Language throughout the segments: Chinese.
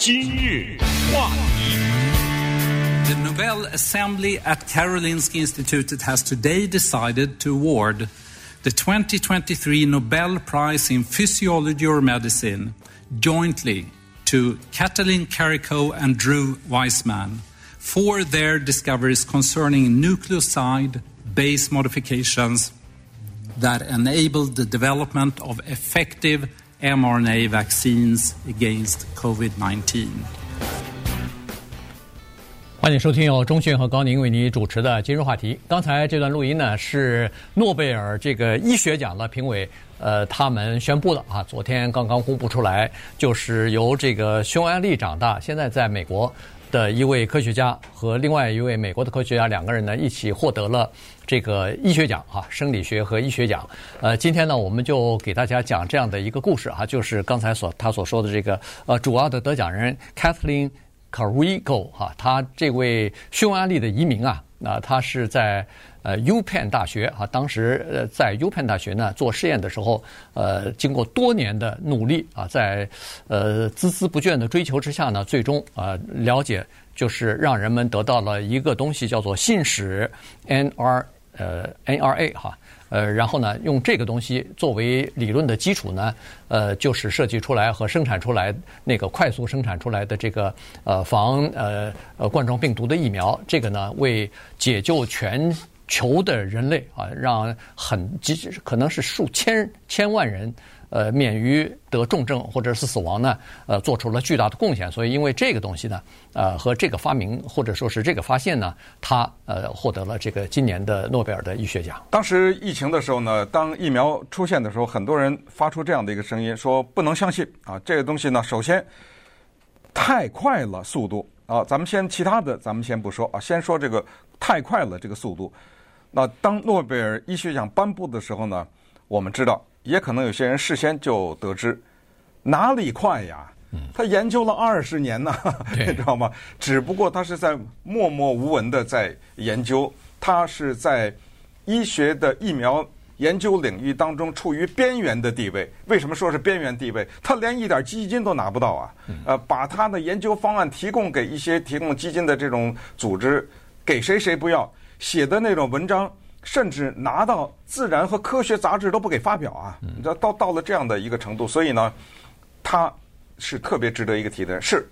今日话题。The Nobel Assembly at Karolinska Institutet has today decided to award the 2023 Nobel Prize in Physiology or Medicine jointly to Katalin Karikó and Drew Weissman for their discoveries concerning nucleoside base modifications that enabled the development of effective mRNA vaccines against COVID-19. 欢迎收听由中讯和高宁为您主持的今日话题。刚才这段录音呢，是诺贝尔这个医学奖的评委，呃，他们宣布的啊，昨天刚刚公布出来，就是由这个匈牙利长大，现在在美国的一位科学家和另外一位美国的科学家两个人呢，一起获得了这个医学奖啊，生理学和医学奖。呃，今天呢，我们就给大家讲这样的一个故事啊，就是刚才所他所说的这个呃，主要的得奖人 Kathleen Carrico 哈，他这位匈牙利的移民啊，那他是在呃 UPenn 大学啊，当时呃在 UPenn 大学呢做实验的时候，呃经过多年的努力啊，在呃孜孜不倦的追求之下呢，最终啊了解就是让人们得到了一个东西叫做信使 NR 呃 NRA 哈。呃，然后呢，用这个东西作为理论的基础呢，呃，就是设计出来和生产出来那个快速生产出来的这个呃防呃呃冠状病毒的疫苗，这个呢，为解救全球的人类啊，让很几可能是数千千万人。呃，免于得重症或者是死亡呢，呃，做出了巨大的贡献。所以，因为这个东西呢，呃，和这个发明或者说是这个发现呢，他呃获得了这个今年的诺贝尔的医学奖。当时疫情的时候呢，当疫苗出现的时候，很多人发出这样的一个声音，说不能相信啊，这个东西呢，首先太快了，速度啊，咱们先其他的咱们先不说啊，先说这个太快了这个速度。那当诺贝尔医学奖颁布的时候呢，我们知道。也可能有些人事先就得知，哪里快呀？他研究了二十年呢，你知道吗？只不过他是在默默无闻的在研究，他是在医学的疫苗研究领域当中处于边缘的地位。为什么说是边缘地位？他连一点基金都拿不到啊！呃，把他的研究方案提供给一些提供基金的这种组织，给谁谁不要，写的那种文章。甚至拿到《自然》和《科学》杂志都不给发表啊！你知道到到了这样的一个程度，所以呢，他是特别值得一个提的。是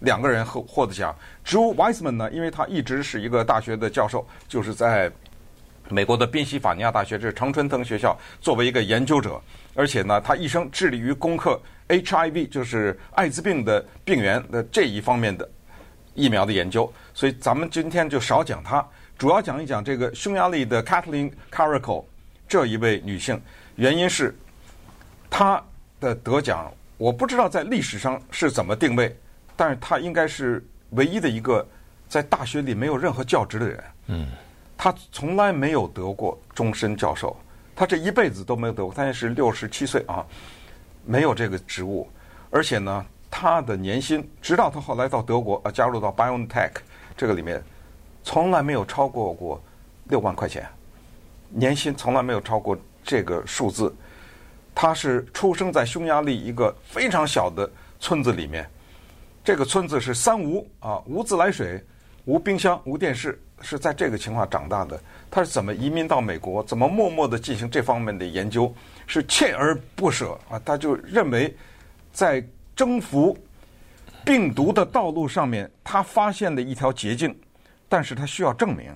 两个人获获得奖，Drew Weissman 呢，因为他一直是一个大学的教授，就是在美国的宾夕法尼亚大学，这是常春藤学校，作为一个研究者，而且呢，他一生致力于攻克 HIV，就是艾滋病的病原的这一方面的疫苗的研究，所以咱们今天就少讲他。主要讲一讲这个匈牙利的 Katalin Kariko 这一位女性，原因是她的得奖，我不知道在历史上是怎么定位，但是她应该是唯一的一个在大学里没有任何教职的人。嗯，她从来没有得过终身教授，她这一辈子都没有得过，她也是六十七岁啊，没有这个职务，而且呢，她的年薪，直到她后来到德国啊，加入到 BioNTech 这个里面。从来没有超过过六万块钱，年薪从来没有超过这个数字。他是出生在匈牙利一个非常小的村子里面，这个村子是三无啊，无自来水、无冰箱、无电视，是在这个情况长大的。他是怎么移民到美国？怎么默默地进行这方面的研究？是锲而不舍啊！他就认为，在征服病毒的道路上面，他发现了一条捷径。但是它需要证明，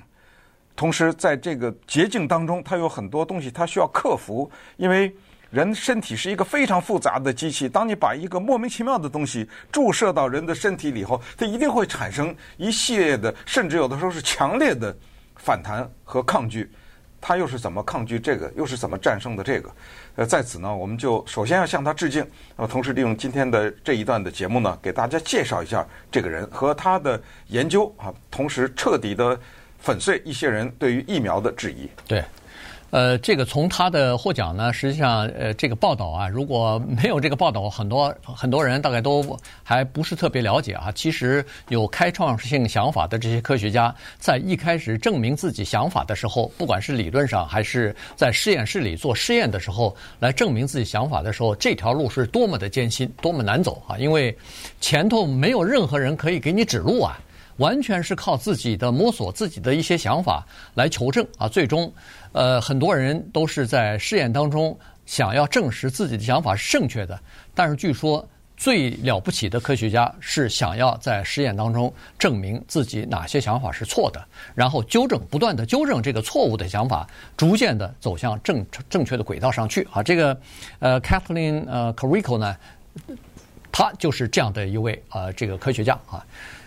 同时在这个捷径当中，它有很多东西它需要克服，因为人身体是一个非常复杂的机器。当你把一个莫名其妙的东西注射到人的身体里后，它一定会产生一系列的，甚至有的时候是强烈的反弹和抗拒。他又是怎么抗拒这个？又是怎么战胜的这个？呃，在此呢，我们就首先要向他致敬。呃，同时利用今天的这一段的节目呢，给大家介绍一下这个人和他的研究啊，同时彻底的粉碎一些人对于疫苗的质疑。对，呃，这个从他的获奖呢，实际上，呃，这个报道啊，如果没有这个报道，很多很多人大概都还不是特别了解啊。其实有开创性想法的这些科学家，在一开始证明自己想法的时候，不管是理论上还是在实验室里做实验的时候，来证明自己想法的时候，这条路是多么的艰辛，多么难走啊！因为前头没有任何人可以给你指路啊。完全是靠自己的摸索，自己的一些想法来求证啊。最终，呃，很多人都是在试验当中想要证实自己的想法是正确的。但是，据说最了不起的科学家是想要在实验当中证明自己哪些想法是错的，然后纠正，不断的纠正这个错误的想法，逐渐的走向正正确的轨道上去啊。这个呃，Kathleen 呃 Carrico 呢，他就是这样的一位呃这个科学家啊，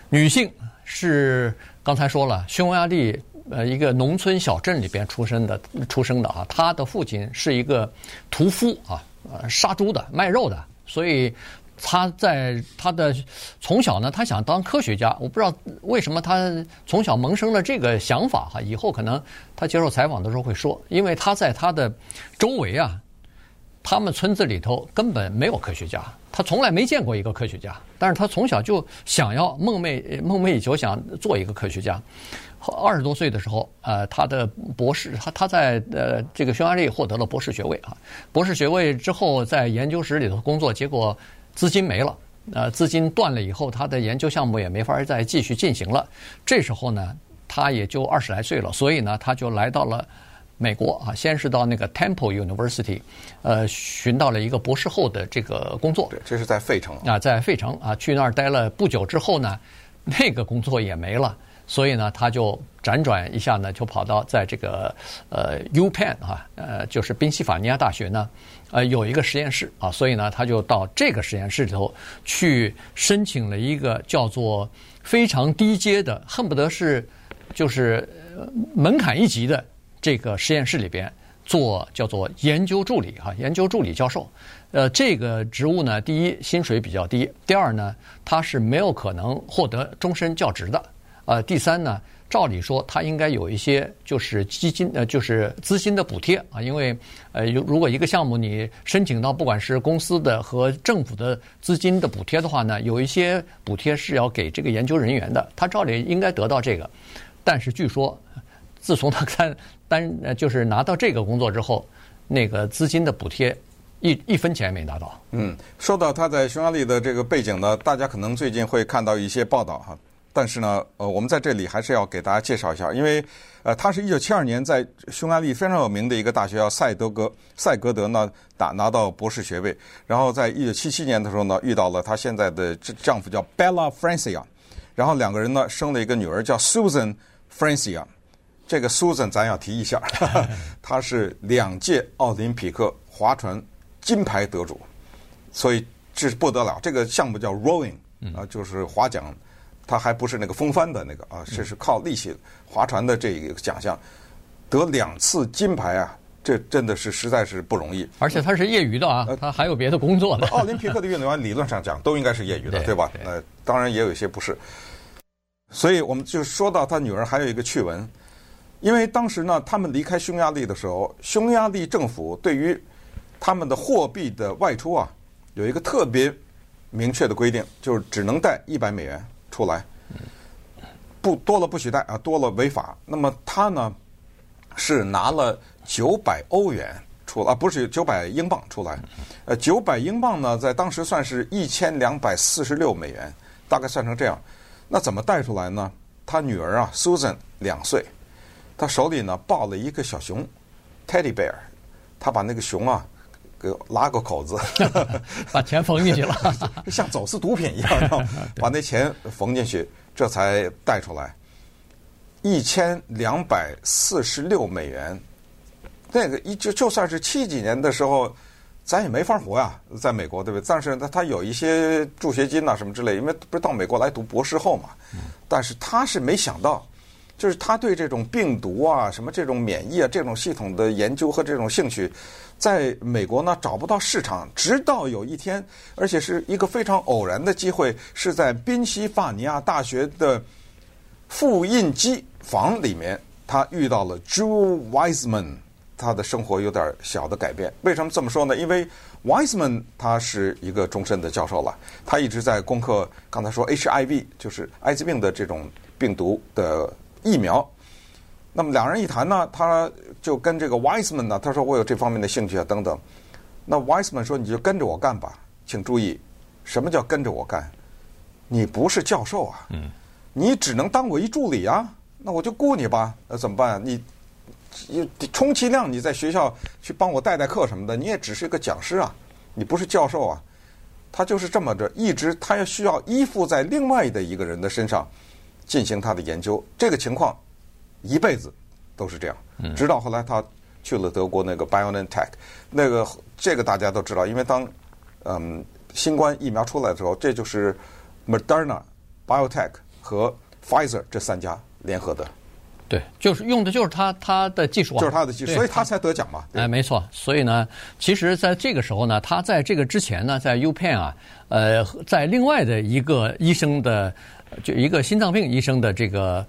女性。是刚才说了，匈牙利呃一个农村小镇里边出生的出生的啊，她的父亲是一个屠夫啊，呃杀猪的卖肉的，所以他在他的从小呢，他想当科学家。我不知道为什么他从小萌生了这个想法哈，以后可能他接受采访的时候会说，因为他在他的周围啊。他们村子里头根本没有科学家，他从来没见过一个科学家。但是他从小就想要梦寐梦寐以求，想做一个科学家。二十多岁的时候，呃，他的博士，他他在呃这个匈牙利获得了博士学位啊。博士学位之后，在研究室里头工作，结果资金没了，呃，资金断了以后，他的研究项目也没法再继续进行了。这时候呢，他也就二十来岁了，所以呢，他就来到了。美国啊，先是到那个 Temple University，呃，寻到了一个博士后的这个工作。对，这是在费城啊，在费城啊，去那儿待了不久之后呢，那个工作也没了，所以呢，他就辗转一下呢，就跑到在这个呃 UPenn 啊，呃，就是宾夕法尼亚大学呢，呃，有一个实验室啊，所以呢，他就到这个实验室里头去申请了一个叫做非常低阶的，恨不得是就是门槛一级的。这个实验室里边做叫做研究助理哈，研究助理教授，呃，这个职务呢，第一薪水比较低，第二呢，他是没有可能获得终身教职的，呃，第三呢，照理说他应该有一些就是基金呃，就是资金的补贴啊，因为呃，如果一个项目你申请到不管是公司的和政府的资金的补贴的话呢，有一些补贴是要给这个研究人员的，他照理应该得到这个，但是据说。自从他担担呃，就是拿到这个工作之后，那个资金的补贴一一分钱没拿到。嗯，说到他在匈牙利的这个背景呢，大家可能最近会看到一些报道哈。但是呢，呃，我们在这里还是要给大家介绍一下，因为呃，他是一九七二年在匈牙利非常有名的一个大学叫赛德格赛格德呢打拿到博士学位，然后在一九七七年的时候呢，遇到了她现在的丈夫叫 Bella Francia，然后两个人呢生了一个女儿叫 Susan Francia。这个 Susan 咱要提一下，她是两届奥林匹克划船金牌得主，所以这是不得了。这个项目叫 rowing 啊，就是划桨，它还不是那个风帆的那个啊，这是靠力气划船的这一个奖项，得两次金牌啊，这真的是实在是不容易。而且他是业余的啊，他还有别的工作呢。奥林匹克的运动员理论上讲都应该是业余的，对吧？呃，当然也有一些不是。所以我们就说到他女儿还有一个趣闻。因为当时呢，他们离开匈牙利的时候，匈牙利政府对于他们的货币的外出啊，有一个特别明确的规定，就是只能带一百美元出来，不多了不许带啊，多了违法。那么他呢是拿了九百欧元出来，啊，不是九百英镑出来，呃，九百英镑呢，在当时算是一千两百四十六美元，大概算成这样。那怎么带出来呢？他女儿啊，Susan 两岁。他手里呢抱了一个小熊，Teddy Bear，他把那个熊啊给拉个口子，把钱缝进去了，像走私毒品一样，把那钱缝进去，这才带出来。一千两百四十六美元，那个一就就算是七几年的时候，咱也没法活呀，在美国对不对？但是他他有一些助学金呐什么之类，因为不是到美国来读博士后嘛。但是他是没想到。就是他对这种病毒啊、什么这种免疫啊、这种系统的研究和这种兴趣，在美国呢找不到市场。直到有一天，而且是一个非常偶然的机会，是在宾夕法尼亚大学的复印机房里面，他遇到了 Drew Wiseman 他的生活有点小的改变。为什么这么说呢？因为 Wiseman 他是一个终身的教授了，他一直在攻克刚才说 HIV 就是艾滋病的这种病毒的疫苗。那么两人一谈呢，他就跟这个 Wiseman 呢，他说我有这方面的兴趣啊等等。那 Wiseman 说你就跟着我干吧，请注意，什么叫跟着我干？你不是教授啊，你只能当我一助理啊，那我就雇你吧，那怎么办？你。你充其量你在学校去帮我带带课什么的，你也只是一个讲师啊，你不是教授啊。他就是这么着，一直他要需要依附在另外的一个人的身上进行他的研究。这个情况一辈子都是这样，直到后来他去了德国那个 BioNTech，那个这个大家都知道，因为当嗯新冠疫苗出来的时候，这就是 Moderna、BioTech 和 Pfizer 这三家联合的。对，就是用的就是他他的技术啊，就是他的技术，所以他才得奖嘛。哎，没错。所以呢，其实在这个时候呢，他在这个之前呢，在 UPenn 啊，呃，在另外的一个医生的，就一个心脏病医生的这个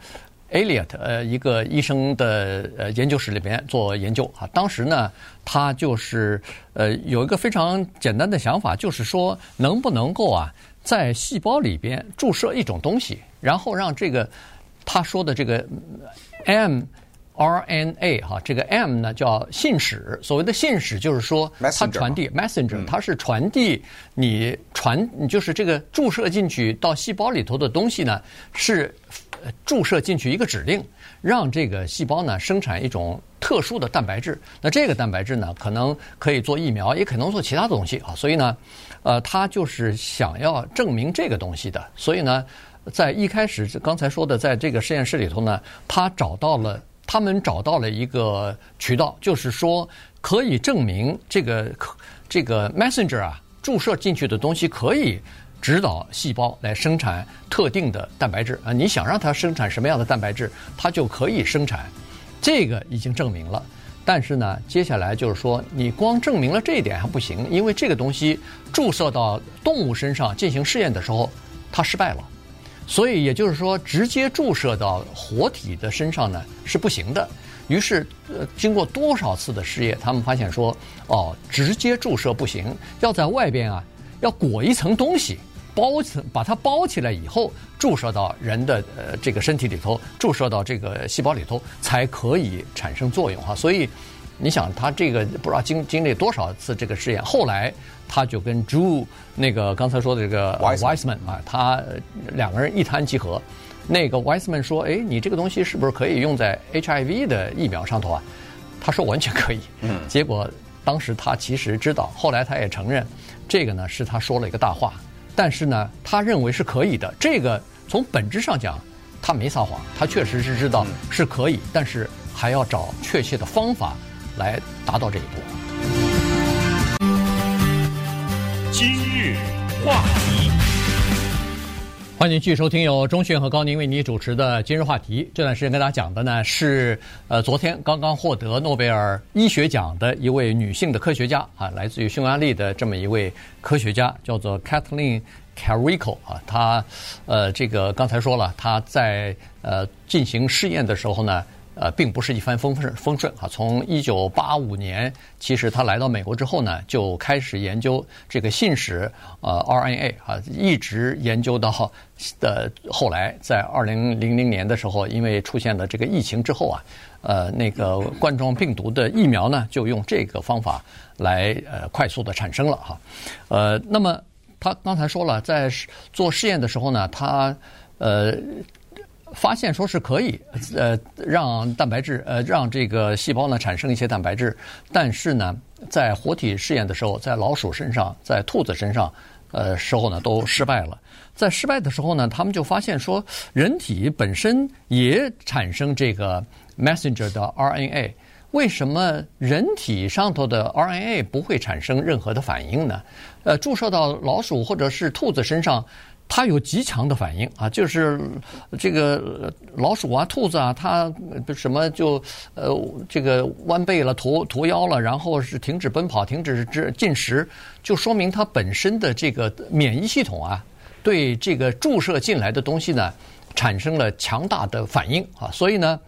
Elliot 呃，一个医生的呃研究室里边做研究啊。当时呢，他就是呃有一个非常简单的想法，就是说能不能够啊，在细胞里边注射一种东西，然后让这个。他说的这个 M mRNA 哈，这个 M 呢叫信使，所谓的信使就是说它传递 messenger，它是传递你传，就是这个注射进去到细胞里头的东西呢，是注射进去一个指令，让这个细胞呢生产一种特殊的蛋白质。那这个蛋白质呢，可能可以做疫苗，也可能做其他的东西啊。所以呢，呃，他就是想要证明这个东西的，所以呢。在一开始刚才说的，在这个实验室里头呢，他找到了，他们找到了一个渠道，就是说可以证明这个这个 messenger 啊，注射进去的东西可以指导细胞来生产特定的蛋白质啊。你想让它生产什么样的蛋白质，它就可以生产。这个已经证明了，但是呢，接下来就是说，你光证明了这一点还不行，因为这个东西注射到动物身上进行试验的时候，它失败了。所以也就是说，直接注射到活体的身上呢是不行的。于是，呃，经过多少次的试验，他们发现说，哦，直接注射不行，要在外边啊，要裹一层东西，包层把它包起来以后，注射到人的呃这个身体里头，注射到这个细胞里头，才可以产生作用哈。所以，你想他这个不知道经经历多少次这个试验，后来。他就跟 Drew 那个刚才说的这个 Wiseman 啊，他两个人一谈即合。那个 Wiseman 说：“哎，你这个东西是不是可以用在 HIV 的疫苗上头啊？”他说：“完全可以。”嗯。结果当时他其实知道，后来他也承认，这个呢是他说了一个大话。但是呢，他认为是可以的。这个从本质上讲，他没撒谎，他确实是知道是可以，但是还要找确切的方法来达到这一步。今日话题，欢迎继续收听由钟迅和高宁为你主持的今日话题。这段时间跟大家讲的呢是，呃，昨天刚刚获得诺贝尔医学奖的一位女性的科学家啊，来自于匈牙利的这么一位科学家，叫做 Kathleen Karikó 啊。她，呃，这个刚才说了，她在呃进行试验的时候呢。呃，并不是一帆风顺风顺啊。从一九八五年，其实他来到美国之后呢，就开始研究这个信使呃 RNA 啊，一直研究到的后来，在二零零零年的时候，因为出现了这个疫情之后啊，呃，那个冠状病毒的疫苗呢，就用这个方法来呃快速的产生了哈。呃，那么他刚才说了，在做试验的时候呢，他呃。发现说是可以，呃，让蛋白质，呃，让这个细胞呢产生一些蛋白质，但是呢，在活体试验的时候，在老鼠身上，在兔子身上，呃，时候呢都失败了。在失败的时候呢，他们就发现说，人体本身也产生这个 messenger 的 RNA，为什么人体上头的 RNA 不会产生任何的反应呢？呃，注射到老鼠或者是兔子身上。它有极强的反应啊，就是这个老鼠啊、兔子啊，它什么就呃这个弯背了、驼驼腰了，然后是停止奔跑、停止进食，就说明它本身的这个免疫系统啊，对这个注射进来的东西呢，产生了强大的反应啊。所以呢，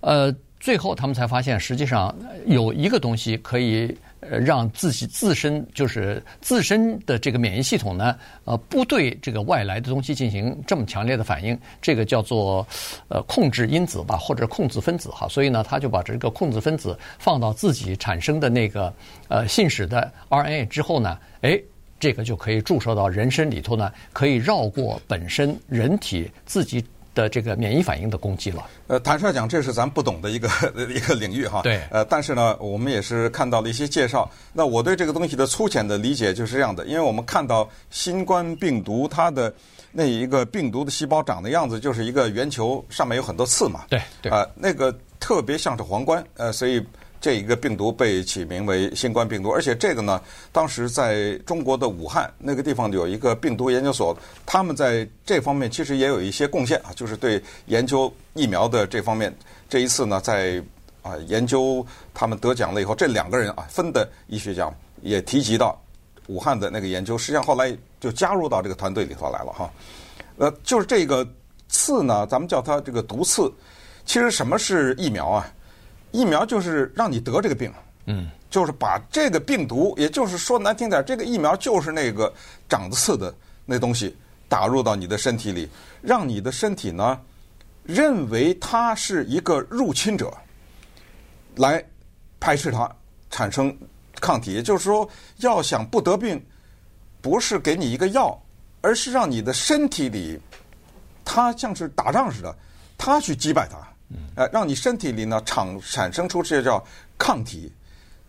呃，最后他们才发现，实际上有一个东西可以呃让自己自身就是自身的这个免疫系统呢，呃，不对这个外来的东西进行这么强烈的反应，这个叫做呃控制因子吧，或者控制分子哈。所以呢，他就把这个控制分子放到自己产生的那个呃信使的 RNA 之后呢，哎。这个就可以注射到人身里头呢，可以绕过本身人体自己的这个免疫反应的攻击了。呃，坦率讲，这是咱不懂的一个 一个领域哈。对。呃，但是呢，我们也是看到了一些介绍。那我对这个东西的粗浅的理解就是这样的，因为我们看到新冠病毒它的那一个病毒的细胞长的样子，就是一个圆球，上面有很多刺嘛。对。对。啊、呃，那个特别像是皇冠，呃，所以。这一个病毒被起名为新冠病毒，而且这个呢，当时在中国的武汉那个地方有一个病毒研究所，他们在这方面其实也有一些贡献啊，就是对研究疫苗的这方面。这一次呢，在啊研究他们得奖了以后，这两个人啊分的医学奖也提及到武汉的那个研究，实际上后来就加入到这个团队里头来了哈。呃，就是这个刺呢，咱们叫它这个毒刺。其实什么是疫苗啊？疫苗就是让你得这个病，嗯，就是把这个病毒，也就是说难听点，这个疫苗就是那个长刺的那东西打入到你的身体里，让你的身体呢认为它是一个入侵者，来排斥它，产生抗体。也就是说，要想不得病，不是给你一个药，而是让你的身体里，它像是打仗似的，它去击败它。呃，让你身体里呢产产生出这叫抗体，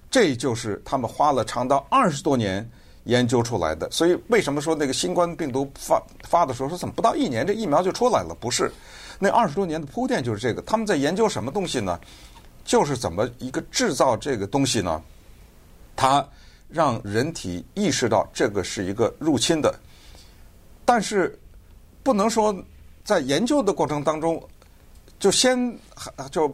这就是他们花了长达二十多年研究出来的。所以为什么说那个新冠病毒发发的时候说怎么不到一年这疫苗就出来了？不是，那二十多年的铺垫就是这个。他们在研究什么东西呢？就是怎么一个制造这个东西呢？它让人体意识到这个是一个入侵的，但是不能说在研究的过程当中。就先就，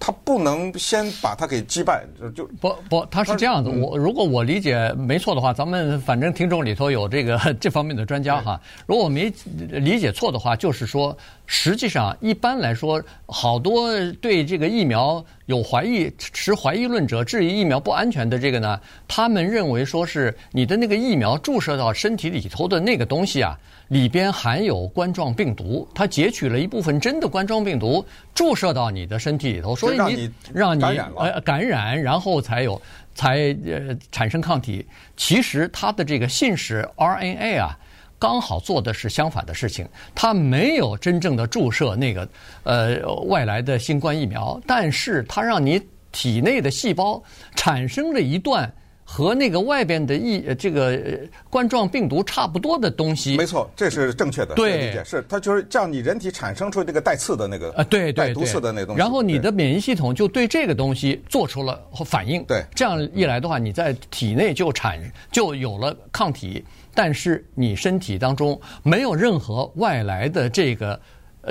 他不能先把他给击败，就就不不，他是这样子。我如果我理解没错的话，咱们反正听众里头有这个 这方面的专家哈。如果我没理解错的话，就是说，实际上一般来说，好多对这个疫苗有怀疑、持怀疑论者质疑疫苗不安全的这个呢，他们认为说是你的那个疫苗注射到身体里头的那个东西啊。里边含有冠状病毒，它截取了一部分真的冠状病毒，注射到你的身体里头，所以你让你呃感染，然后才有才呃产生抗体。其实它的这个信使 RNA 啊，刚好做的是相反的事情，它没有真正的注射那个呃外来的新冠疫苗，但是它让你体内的细胞产生了一段。和那个外边的疫这个冠状病毒差不多的东西，没错，这是正确的。对，是它就是叫你人体产生出这个带刺的那个呃，对对毒刺的那东西。然后你的免疫系统就对这个东西做出了反应。对，这样一来的话，你在体内就产就有了抗体，但是你身体当中没有任何外来的这个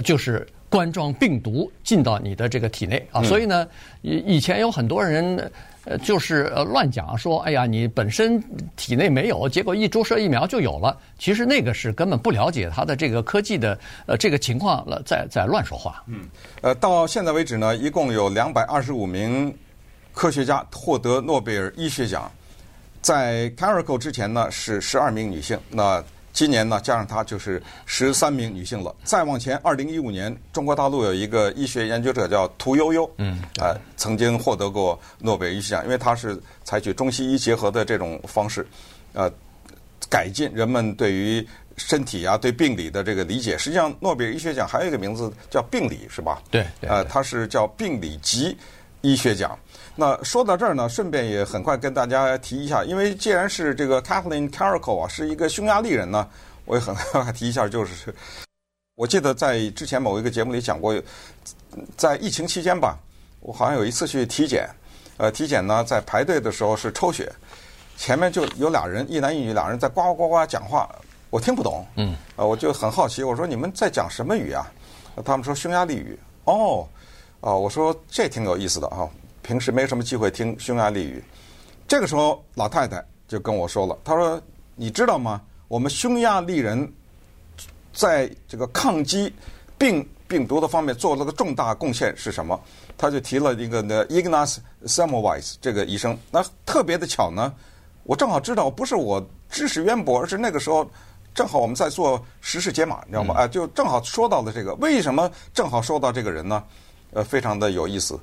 就是冠状病毒进到你的这个体内啊。所以呢，以以前有很多人。呃，就是呃乱讲说，哎呀，你本身体内没有，结果一注射疫苗就有了。其实那个是根本不了解它的这个科技的呃这个情况了，在在乱说话。嗯，呃，到现在为止呢，一共有两百二十五名科学家获得诺贝尔医学奖，在 Carrico 之前呢是十二名女性。那今年呢，加上她就是十三名女性了。再往前，二零一五年，中国大陆有一个医学研究者叫屠呦呦，嗯，呃，曾经获得过诺贝尔医学奖，因为她是采取中西医结合的这种方式，呃，改进人们对于身体啊、对病理的这个理解。实际上，诺贝尔医学奖还有一个名字叫病理，是吧？对，对，呃，它是叫病理及医学奖。那说到这儿呢，顺便也很快跟大家提一下，因为既然是这个 Kathleen Carrico 啊，是一个匈牙利人呢，我也很快提一下，就是我记得在之前某一个节目里讲过，在疫情期间吧，我好像有一次去体检，呃，体检呢在排队的时候是抽血，前面就有俩人，一男一女俩人在呱呱呱呱讲话，我听不懂，嗯，呃，我就很好奇，我说你们在讲什么语啊？他们说匈牙利语，哦，哦，我说这挺有意思的啊。平时没什么机会听匈牙利语，这个时候老太太就跟我说了，她说：“你知道吗？我们匈牙利人在这个抗击病病毒的方面做了个重大贡献是什么？他就提了一个呢，Ignaz Semmelweis 这个医生。那特别的巧呢，我正好知道，不是我知识渊博，而是那个时候正好我们在做时事解码，你知道吗？啊，就正好说到了这个。为什么正好说到这个人呢？呃，非常的有意思。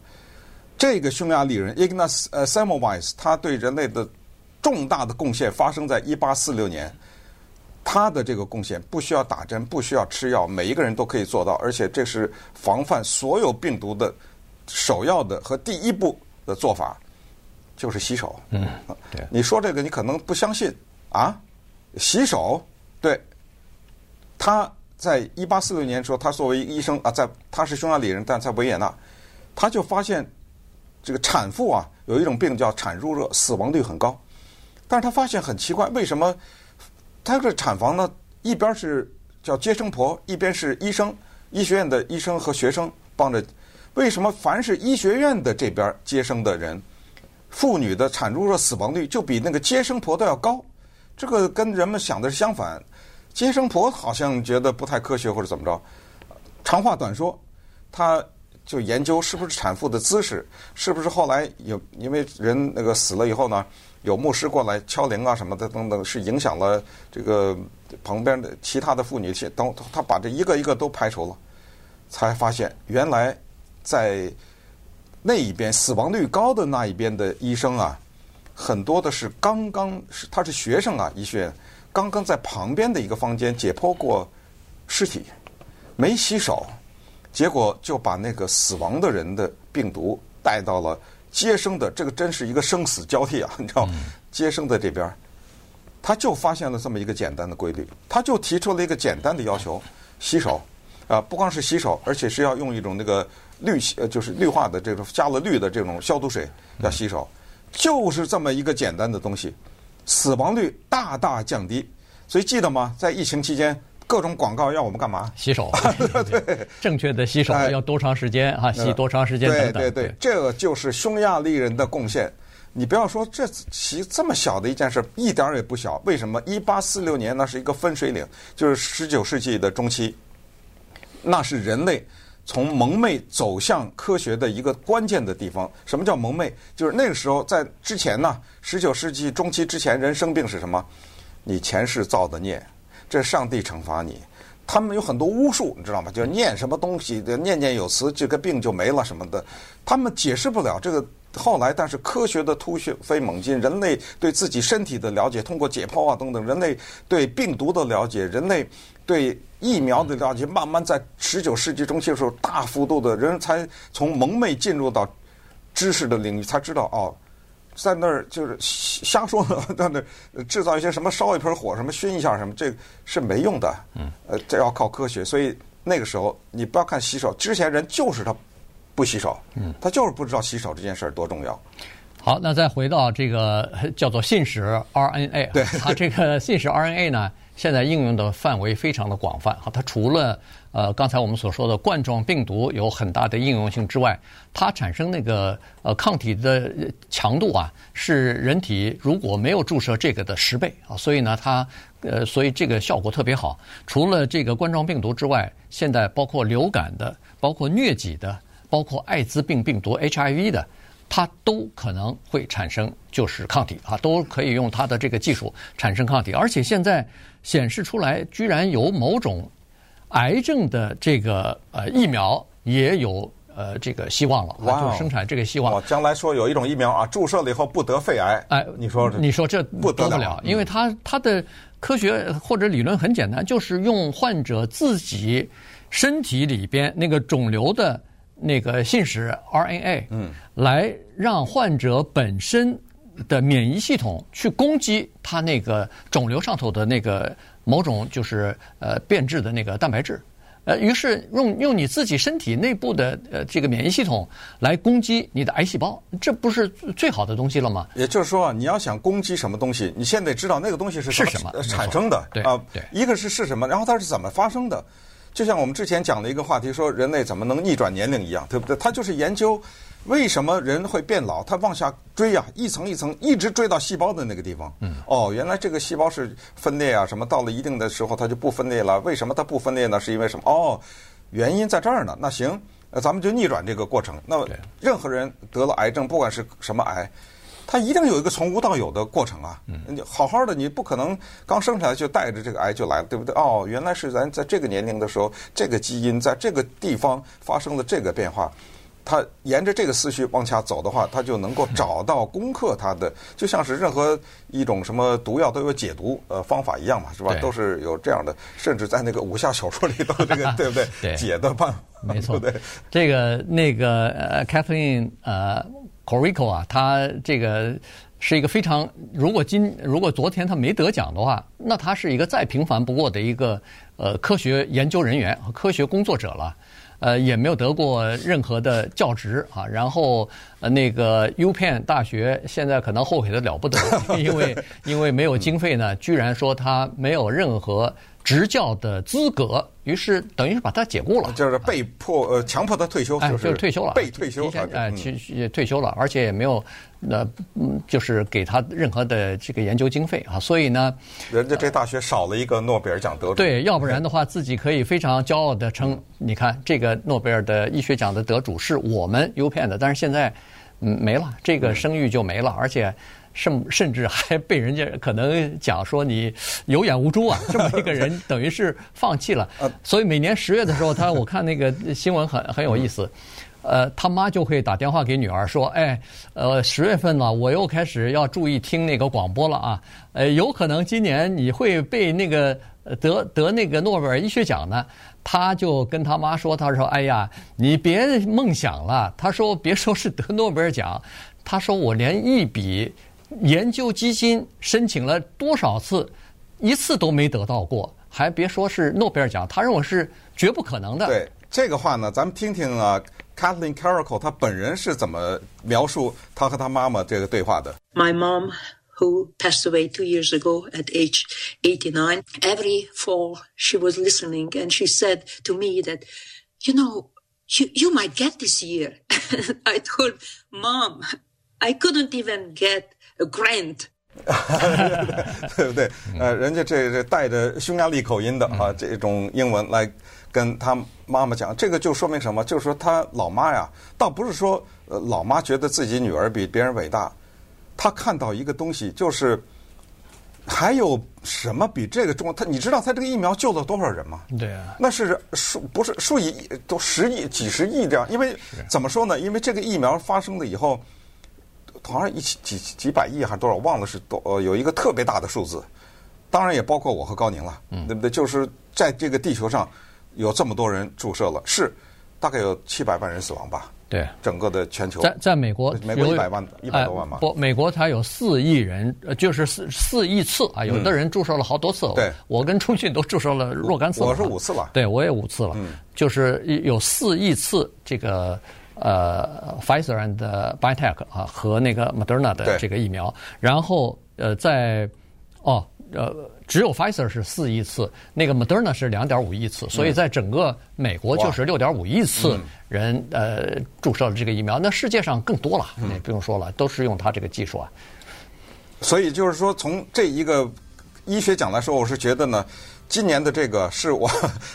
这个匈牙利人 Ignaz 呃 Semmelweis，他对人类的重大的贡献发生在一八四六年。他的这个贡献不需要打针，不需要吃药，每一个人都可以做到，而且这是防范所有病毒的首要的和第一步的做法，就是洗手。嗯，对。你说这个，你可能不相信啊？洗手？对。他在一八四六年的时候，他作为医生啊，在他是匈牙利人，但在维也纳，他就发现这个产妇啊有一种病叫产褥热，死亡率很高。但是他发现很奇怪，为什么？他这产房呢，一边是叫接生婆，一边是医生，医学院的医生和学生帮着。为什么凡是医学院的这边接生的人，妇女的产褥热死亡率就比那个接生婆都要高？这个跟人们想的是相反。接生婆好像觉得不太科学或者怎么着。长话短说，他就研究是不是产妇的姿势，是不是后来有因为人那个死了以后呢？有牧师过来敲铃啊什么的等等，是影响了这个旁边的其他的妇女去。等他把这一个一个都排除了，才发现原来在那一边死亡率高的那一边的医生啊，很多的是刚刚是他是学生啊，医学院刚刚在旁边的一个房间解剖过尸体，没洗手，结果就把那个死亡的人的病毒带到了。接生的这个真是一个生死交替啊！你知道，接生的这边，他就发现了这么一个简单的规律，他就提出了一个简单的要求：洗手啊，不光是洗手，而且是要用一种那个氯呃，就是氯化的这种加了氯的这种消毒水要洗手，就是这么一个简单的东西，死亡率大大降低。所以记得吗？在疫情期间。各种广告要我们干嘛？洗手，对，正确的洗手要多长时间啊？洗多长时间等等？对对对，这个就是匈牙利人的贡献。你不要说这其这么小的一件事，一点儿也不小。为什么？一八四六年那是一个分水岭，就是十九世纪的中期，那是人类从蒙昧走向科学的一个关键的地方。什么叫蒙昧？就是那个时候在之前呢，十九世纪中期之前，人生病是什么？你前世造的孽。这是上帝惩罚你，他们有很多巫术，你知道吗？就念什么东西，念念有词，这个病就没了什么的。他们解释不了这个。后来，但是科学的突飞猛进，人类对自己身体的了解，通过解剖啊等等，人类对病毒的了解，人类对疫苗的了解，慢慢在十九世纪中期的时候，大幅度的人才从蒙昧进入到知识的领域，才知道哦。在那儿就是瞎说呢，在那儿制造一些什么烧一盆火，什么熏一下什么，这是没用的。嗯，呃，这要靠科学。所以那个时候，你不要看洗手，之前人就是他不洗手，嗯，他就是不知道洗手这件事儿多重要。好，那再回到这个 叫做信使 RNA，对，它这个 信使 RNA 呢，现在应用的范围非常的广泛。好，它除了呃，刚才我们所说的冠状病毒有很大的应用性之外，它产生那个呃抗体的强度啊，是人体如果没有注射这个的十倍啊，所以呢，它呃，所以这个效果特别好。除了这个冠状病毒之外，现在包括流感的、包括疟疾的、包括艾滋病病毒 HIV 的，它都可能会产生就是抗体啊，都可以用它的这个技术产生抗体，而且现在显示出来，居然有某种。癌症的这个呃疫苗也有呃这个希望了，哇就生产这个希望。将来说有一种疫苗啊，注射了以后不得肺癌。哎，你说你说这不得不了，因为它它的科学或者理论很简单，就是用患者自己身体里边那个肿瘤的那个信使 RNA，嗯，来让患者本身的免疫系统去攻击它那个肿瘤上头的那个。某种就是呃变质的那个蛋白质，呃，于是用用你自己身体内部的呃这个免疫系统来攻击你的癌细胞，这不是最好的东西了吗？也就是说，你要想攻击什么东西，你先得知道那个东西是什么，是什么产生的，对啊，对，一个是是什么，然后它是怎么发生的，就像我们之前讲的一个话题，说人类怎么能逆转年龄一样，对不对？它就是研究。为什么人会变老？他往下追呀、啊，一层一层，一直追到细胞的那个地方。嗯，哦，原来这个细胞是分裂啊，什么到了一定的时候它就不分裂了。为什么它不分裂呢？是因为什么？哦，原因在这儿呢。那行，呃，咱们就逆转这个过程。那任何人得了癌症，不管是什么癌。他一定有一个从无到有的过程啊！你好好的，你不可能刚生出来就带着这个癌就来了，对不对？哦，原来是咱在这个年龄的时候，这个基因在这个地方发生了这个变化。他沿着这个思绪往下走的话，他就能够找到攻克他的，就像是任何一种什么毒药都有解毒呃方法一样嘛，是吧？都是有这样的，甚至在那个武侠小说里头，这个 对不对？对解的办法，没错。对，这个那个呃，Kathleen 呃。Corico 啊，他这个是一个非常，如果今如果昨天他没得奖的话，那他是一个再平凡不过的一个呃科学研究人员和科学工作者了，呃也没有得过任何的教职啊，然后呃那个 upen 大学现在可能后悔的了不得，因为因为没有经费呢，居然说他没有任何。执教的资格，于是等于是把他解雇了，就是被迫呃强迫他退休，就是退休了，被退休，哎，去退休了，而且也没有那嗯，就是给他任何的这个研究经费啊，所以呢，人家这大学少了一个诺贝尔奖得主，对，要不然的话自己可以非常骄傲的称，你看这个诺贝尔的医学奖的得主是我们 UPenn 的，但是现在嗯。没了，这个声誉就没了，而且。甚甚至还被人家可能讲说你有眼无珠啊，这么一个人 等于是放弃了。所以每年十月的时候，他我看那个新闻很很有意思，呃，他妈就会打电话给女儿说，哎，呃，十月份呢，我又开始要注意听那个广播了啊，呃，有可能今年你会被那个得得那个诺贝尔医学奖呢。他就跟他妈说，他说，哎呀，你别梦想了。他说，别说是得诺贝尔奖，他说我连一笔。研究基金申请了多少次，一次都没得到过，还别说是诺贝尔奖，他认为是绝不可能的。对这个话呢，咱们听听啊，Kathleen Carrico 她本人是怎么描述她和她妈妈这个对话的。My mom, who passed away two years ago at age eighty-nine, every fall she was listening and she said to me that, you know, you you might get this year. I told mom, I couldn't even get. A grant，对不对？呃，人家这这带着匈牙利口音的啊，这种英文来跟他妈妈讲，这个就说明什么？就是说他老妈呀，倒不是说呃老妈觉得自己女儿比别人伟大，她看到一个东西，就是还有什么比这个重要？他你知道他这个疫苗救了多少人吗？对啊，那是数不是数以都十亿、几十亿这样。因为怎么说呢？因为这个疫苗发生了以后。好像一几几几百亿还是多少，忘了是多呃，有一个特别大的数字，当然也包括我和高宁了，嗯，对不对？就是在这个地球上有这么多人注射了，是大概有七百万人死亡吧？对，整个的全球，在在美国，美国一百万一百多万嘛？不，美国才有四亿人，就是四四亿次啊！有的人注射了好多次，对，我跟春训都注射了若干次，我是五次了，对我也五次了，嗯，就是有四亿次这个。呃，Pfizer and BioNTech 啊，和那个 Moderna 的这个疫苗，然后呃，在哦呃，只有 Pfizer 是四亿次，那个 Moderna 是两点五亿次，所以在整个美国就是六点五亿次人呃注射了这个疫苗，那世界上更多了，那不用说了，都是用它这个技术啊。所以就是说，从这一个医学讲来说，我是觉得呢。今年的这个是我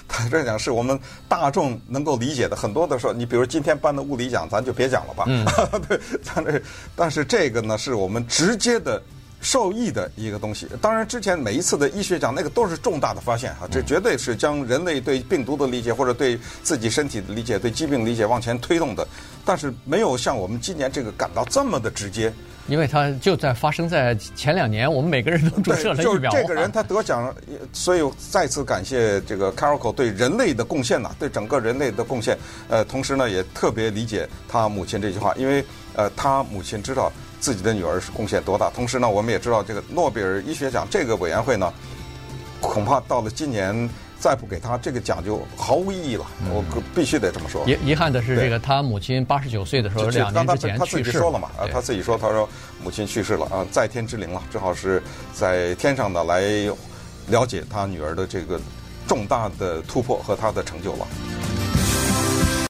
坦率讲，是我们大众能够理解的。很多的说，你比如今天颁的物理奖，咱就别讲了吧。嗯，对，咱这但是这个呢，是我们直接的受益的一个东西。当然，之前每一次的医学奖，那个都是重大的发现哈，这绝对是将人类对病毒的理解或者对自己身体的理解、对疾病理解往前推动的。但是没有像我们今年这个感到这么的直接。因为他就在发生在前两年，我们每个人都注射了疫苗。就这个人他得奖，所以再次感谢这个 Carrico 对人类的贡献呐，对整个人类的贡献。呃，同时呢，也特别理解他母亲这句话，因为呃，他母亲知道自己的女儿是贡献多大。同时呢，我们也知道这个诺贝尔医学奖这个委员会呢，恐怕到了今年。再不给他这个奖就毫无意义了，我必须得这么说。遗遗憾的是，这个他母亲八十九岁的时候，两年之前他自己说了嘛，啊，他自己说，他说母亲去世了啊，在天之灵了，正好是在天上的来了解他女儿的这个重大的突破和他的成就了。